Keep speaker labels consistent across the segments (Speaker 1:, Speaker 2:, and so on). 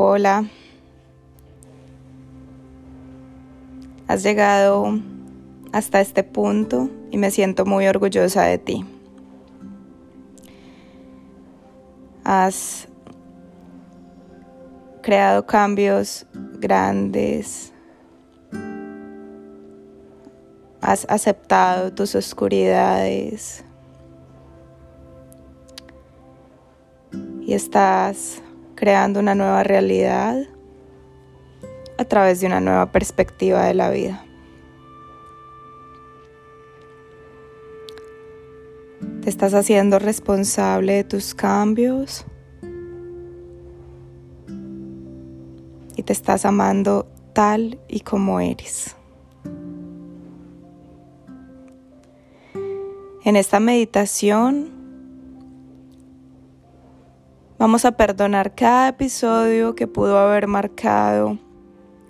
Speaker 1: Hola. Has llegado hasta este punto y me siento muy orgullosa de ti. Has creado cambios grandes. Has aceptado tus oscuridades. Y estás creando una nueva realidad a través de una nueva perspectiva de la vida. Te estás haciendo responsable de tus cambios y te estás amando tal y como eres. En esta meditación vamos a perdonar cada episodio que pudo haber marcado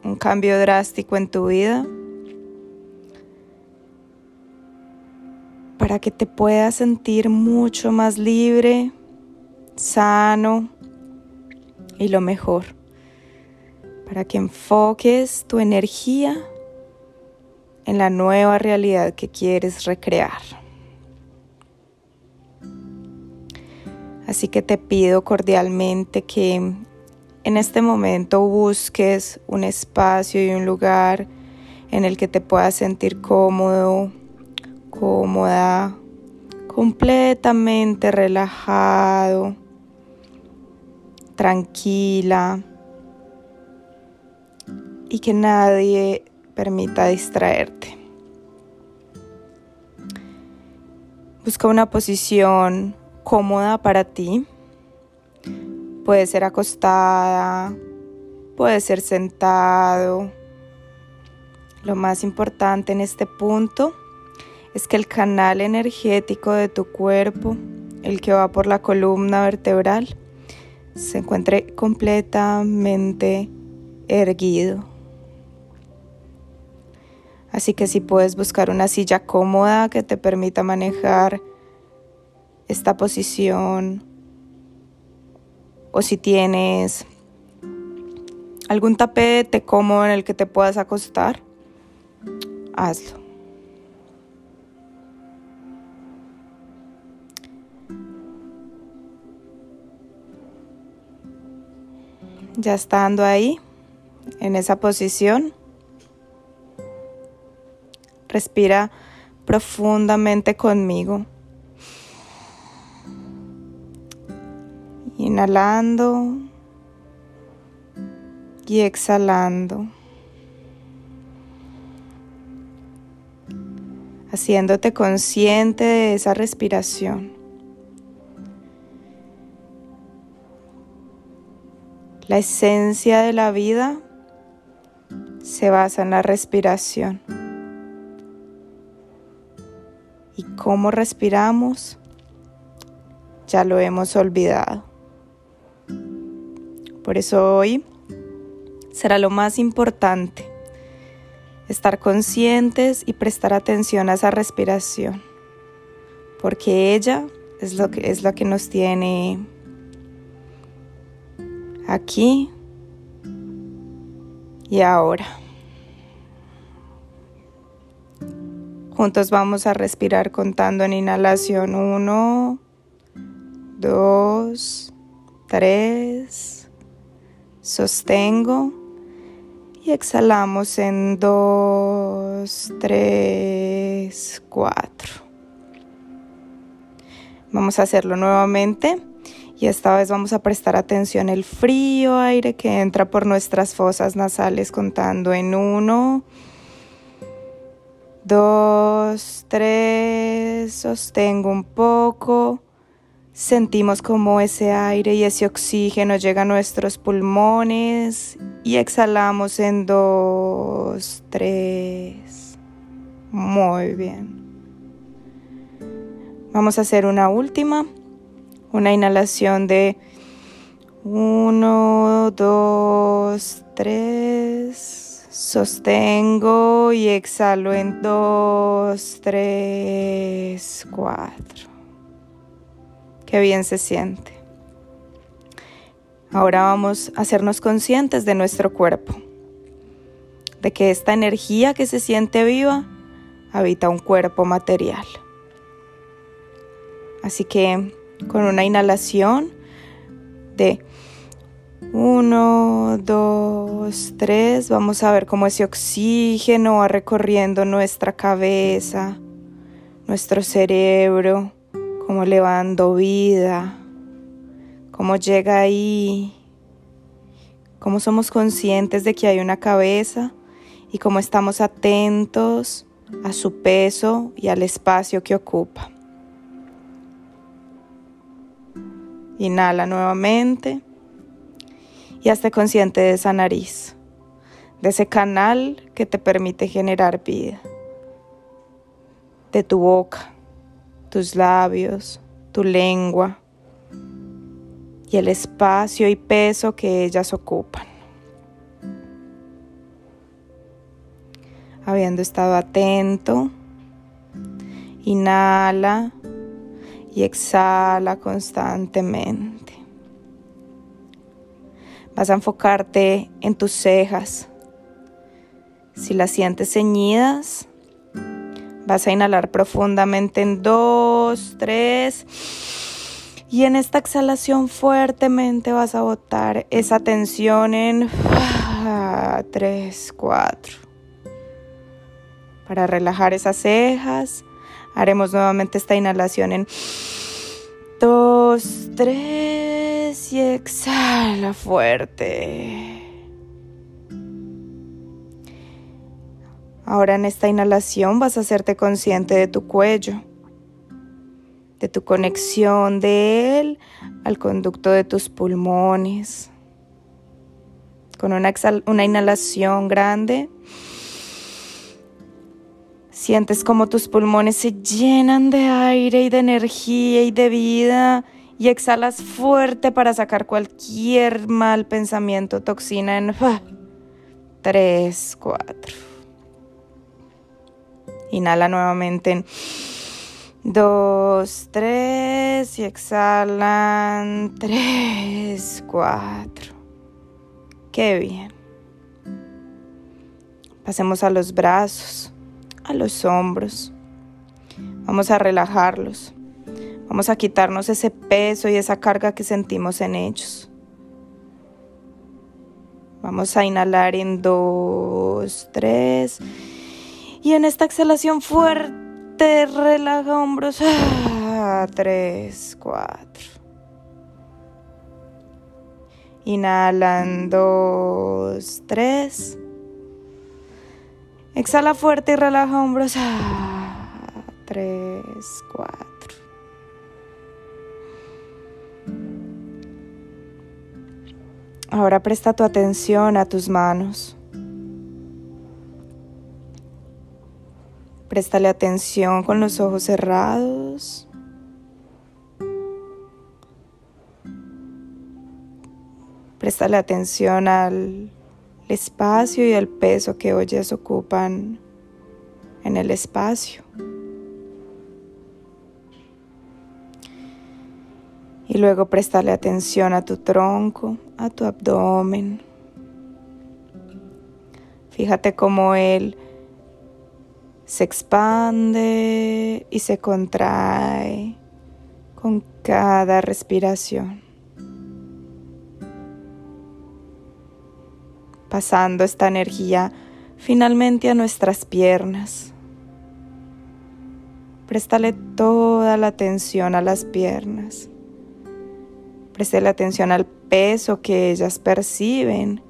Speaker 1: un cambio drástico en tu vida para que te puedas sentir mucho más libre, sano y lo mejor, para que enfoques tu energía en la nueva realidad que quieres recrear. Así que te pido cordialmente que en este momento busques un espacio y un lugar en el que te puedas sentir cómodo, cómoda, completamente relajado, tranquila y que nadie permita distraerte. Busca una posición cómoda para ti Puede ser acostada, puede ser sentado. Lo más importante en este punto es que el canal energético de tu cuerpo, el que va por la columna vertebral, se encuentre completamente erguido. Así que si puedes buscar una silla cómoda que te permita manejar posición o si tienes algún tapete cómodo en el que te puedas acostar, hazlo. Ya estando ahí, en esa posición, respira profundamente conmigo. Inhalando y exhalando. Haciéndote consciente de esa respiración. La esencia de la vida se basa en la respiración. Y cómo respiramos ya lo hemos olvidado. Por eso hoy será lo más importante, estar conscientes y prestar atención a esa respiración, porque ella es lo que, es que nos tiene aquí y ahora. Juntos vamos a respirar contando en inhalación 1, 2, 3, sostengo y exhalamos en 2, 3, 4. Vamos a hacerlo nuevamente y esta vez vamos a prestar atención al frío aire que entra por nuestras fosas nasales contando en 1, 2, 3, sostengo un poco. Sentimos como ese aire y ese oxígeno llega a nuestros pulmones y exhalamos en dos, tres. Muy bien. Vamos a hacer una última, una inhalación de uno, dos, tres. Sostengo y exhalo en dos, tres, cuatro. Qué bien se siente. Ahora vamos a hacernos conscientes de nuestro cuerpo, de que esta energía que se siente viva habita un cuerpo material. Así que con una inhalación de 1, 2, 3, vamos a ver cómo ese oxígeno va recorriendo nuestra cabeza, nuestro cerebro, cómo le va dando vida, cómo llega ahí, cómo somos conscientes de que hay una cabeza y cómo estamos atentos a su peso y al espacio que ocupa. Inhala nuevamente y hazte consciente de esa nariz, de ese canal que te permite generar vida, de tu boca, tus labios, tu lengua y el espacio y peso que ellas ocupan. Habiendo estado atento, inhala y exhala constantemente. Vas a enfocarte en tus cejas. Si las sientes ceñidas, vas a inhalar profundamente en dos, tres. Y en esta exhalación fuertemente vas a botar esa tensión en ah, tres, cuatro. Para relajar esas cejas, Haremos nuevamente esta inhalación en dos, tres y exhala fuerte. Ahora en esta inhalación vas a hacerte consciente de tu cuello, de tu conexión de él al conducto de tus pulmones. Con una, una inhalación grande Sientes como tus pulmones se llenan de aire y de energía y de vida y exhalas fuerte para sacar cualquier mal pensamiento, toxina en 3, 4. Inhala nuevamente en 2, 3 y exhalan 3, 4. Qué bien. Pasemos a los brazos a los hombros. Vamos a relajarlos. Vamos a quitarnos ese peso y esa carga que sentimos en ellos. Vamos a inhalar en dos, tres. Y en esta exhalación fuerte, relaja hombros. Ah, tres, cuatro. Inhalan dos, tres. Exhala fuerte y relaja hombros. Ah, tres, cuatro. Ahora presta tu atención a tus manos. Préstale atención con los ojos cerrados. Préstale atención al espacio y el peso que oyes ocupan en el espacio. Y luego prestarle atención a tu tronco, a tu abdomen. Fíjate cómo él se expande y se contrae con cada respiración. pasando esta energía finalmente a nuestras piernas. Préstale toda la atención a las piernas. Préstale atención al peso que ellas perciben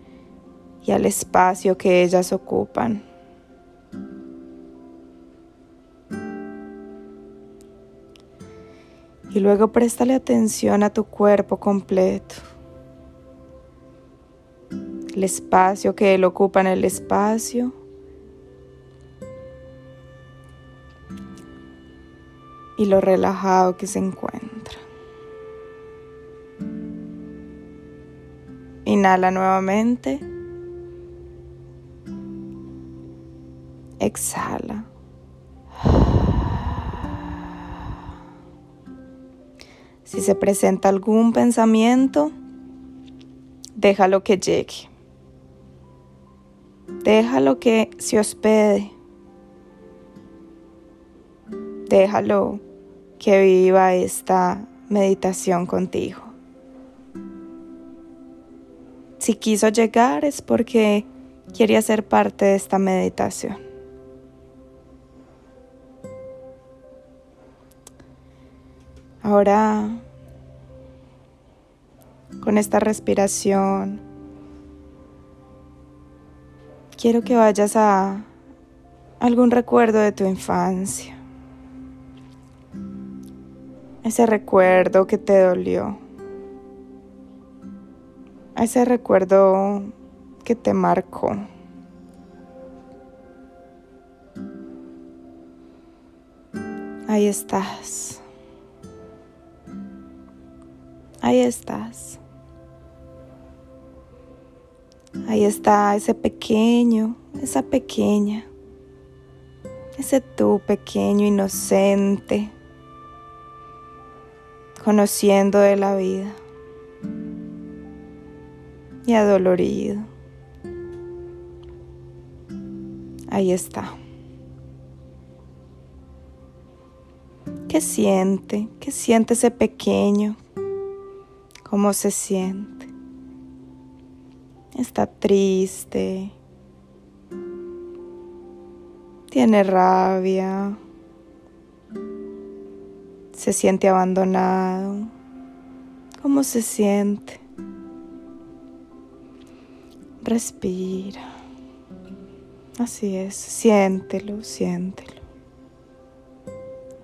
Speaker 1: y al espacio que ellas ocupan. Y luego préstale atención a tu cuerpo completo el espacio que él ocupa en el espacio. Y lo relajado que se encuentra. Inhala nuevamente. Exhala. Si se presenta algún pensamiento, Déjalo que llegue. Déjalo que se hospede. Déjalo que viva esta meditación contigo. Si quiso llegar es porque quiere ser parte de esta meditación. Ahora, con esta respiración, quiero que vayas a algún recuerdo de tu infancia. Ese recuerdo que te dolió. Ese recuerdo que te marcó. Ahí estás. Ahí estás. Ahí está ese pequeño, esa pequeña, ese tú pequeño, inocente, conociendo de la vida y adolorido. Ahí está. ¿Qué siente? ¿Qué siente ese pequeño? ¿Cómo se siente? Está triste. Tiene rabia. Se siente abandonado. ¿Cómo se siente? Respira. Así es, siéntelo, siéntelo.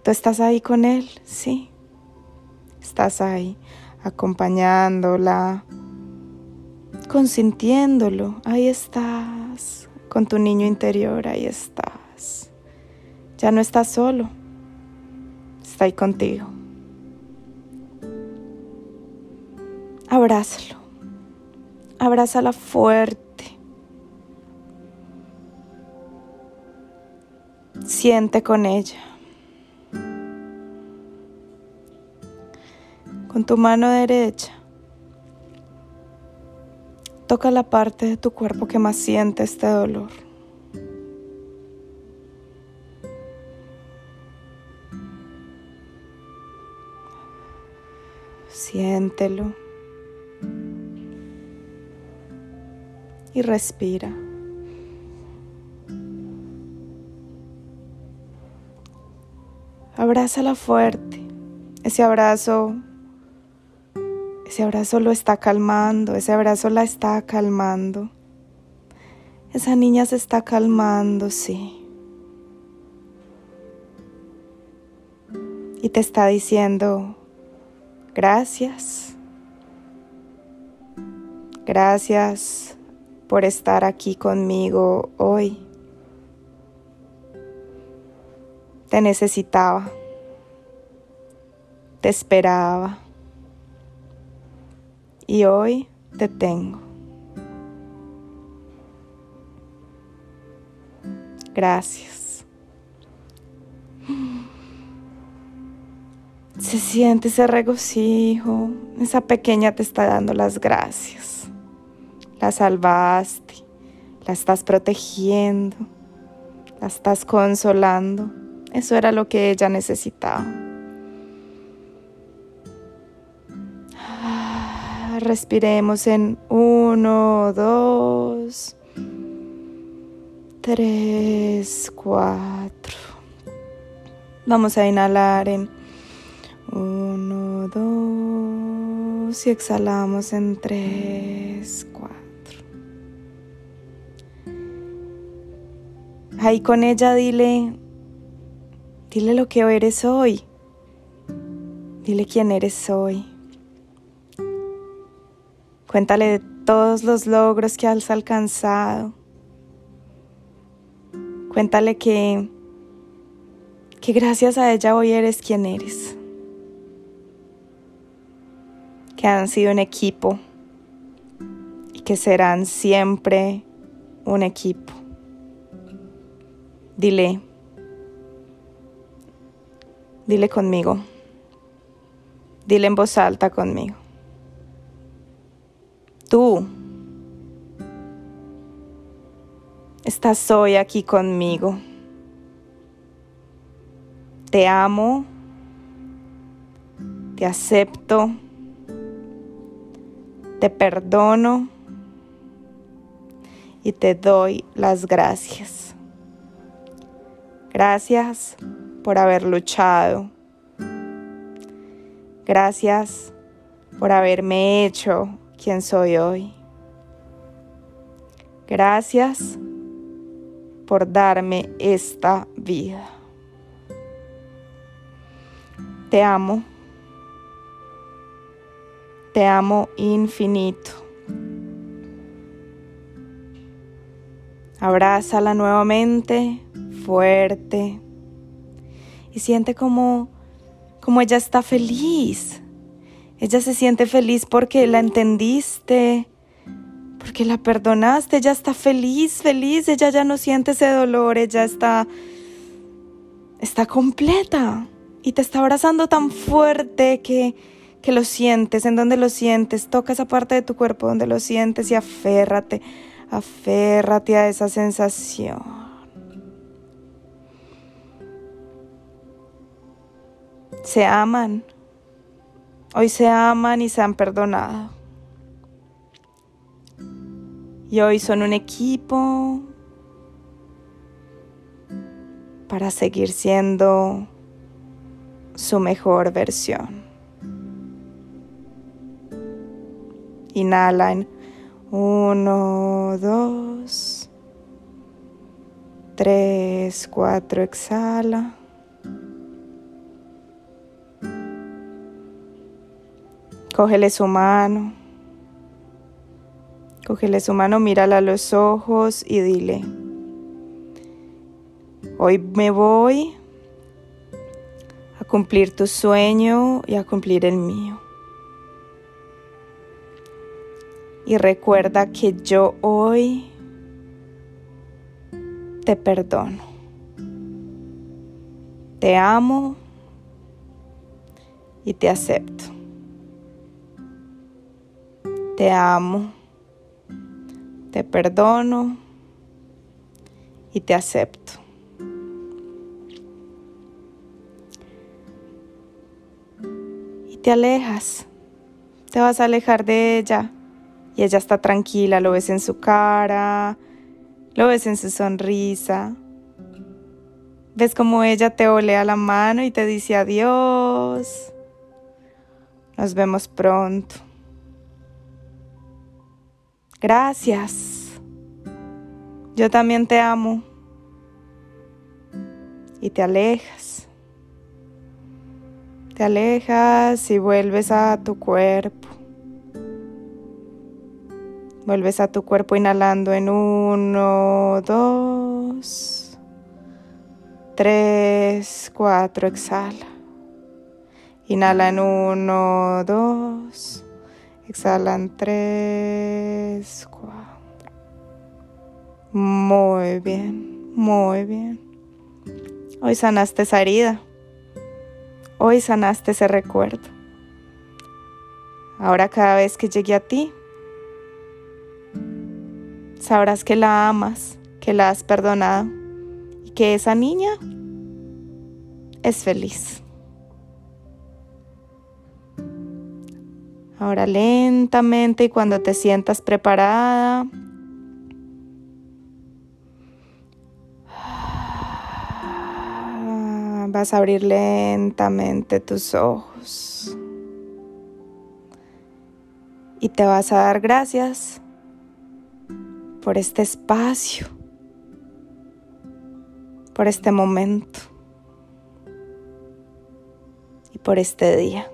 Speaker 1: ¿Tú estás ahí con él? Sí. Estás ahí acompañándola, consintiéndolo. Ahí estás, con tu niño interior, ahí estás. Ya no estás solo, está ahí contigo. Abrázalo, abrázala fuerte. Siente con ella. Con tu mano derecha, toca la parte de tu cuerpo que más siente este dolor. Siéntelo. Y respira. Abrázala fuerte. Ese abrazo ese abrazo lo está calmando, ese abrazo la está calmando. Esa niña se está calmando, sí. Y te está diciendo, gracias. Gracias por estar aquí conmigo hoy. Te necesitaba. Te esperaba y hoy te tengo. Gracias. Se siente ese regocijo. Esa pequeña te está dando las gracias. La salvaste. La estás protegiendo. La estás consolando. Eso era lo que ella necesitaba. Respiremos en uno, dos, tres, cuatro. Vamos a inhalar en uno, dos y exhalamos en tres, cuatro. Ahí con ella dile, dile lo que eres hoy. Dile quién eres hoy. Cuéntale de todos los logros que has alcanzado. Cuéntale que, que gracias a ella hoy eres quien eres. Que han sido un equipo y que serán siempre un equipo. Dile, dile conmigo. Dile en voz alta conmigo. Tú estás hoy aquí conmigo. Te amo, te acepto, te perdono y te doy las gracias. Gracias por haber luchado. Gracias por haberme hecho quien soy hoy. Gracias por darme esta vida. Te amo. Te amo infinito. Abrázala nuevamente, fuerte. Y siente como, como ella está feliz. Ella se siente feliz porque la entendiste, porque la perdonaste, ella está feliz, feliz, ella ya no siente ese dolor, ella está está completa. Y te está abrazando tan fuerte que que lo sientes, en donde lo sientes, toca esa parte de tu cuerpo donde lo sientes y aférrate, aférrate a esa sensación. Se aman, hoy se aman y se han perdonado. Y hoy son un equipo para seguir siendo su mejor versión. Inhala en uno, dos, tres, cuatro, exhala. Cógele su mano. Cógele su mano, mírala a los ojos y dile, hoy me voy a cumplir tu sueño y a cumplir el mío. Y recuerda que yo hoy te perdono. Te amo y te acepto. Te amo, te perdono y te acepto. Y te alejas, te vas a alejar de ella y ella está tranquila, lo ves en su cara, lo ves en su sonrisa. Ves como ella te olea la mano y te dice adiós. Nos vemos pronto. Gracias. Yo también te amo. Y te alejas. Te alejas y vuelves a tu cuerpo. Vuelves a tu cuerpo inhalando en uno, dos, tres, cuatro, exhala. Inhala en uno, dos, exhala en tres, cuatro. Muy bien, muy bien. Hoy sanaste esa herida. Hoy sanaste ese recuerdo. Ahora cada vez que llegue a ti, sabrás que la amas, que la has perdonado y que esa niña es feliz. Ahora lentamente y cuando te sientas preparada, vas a abrir lentamente tus ojos y te vas a dar gracias por este espacio, por este momento y por este día.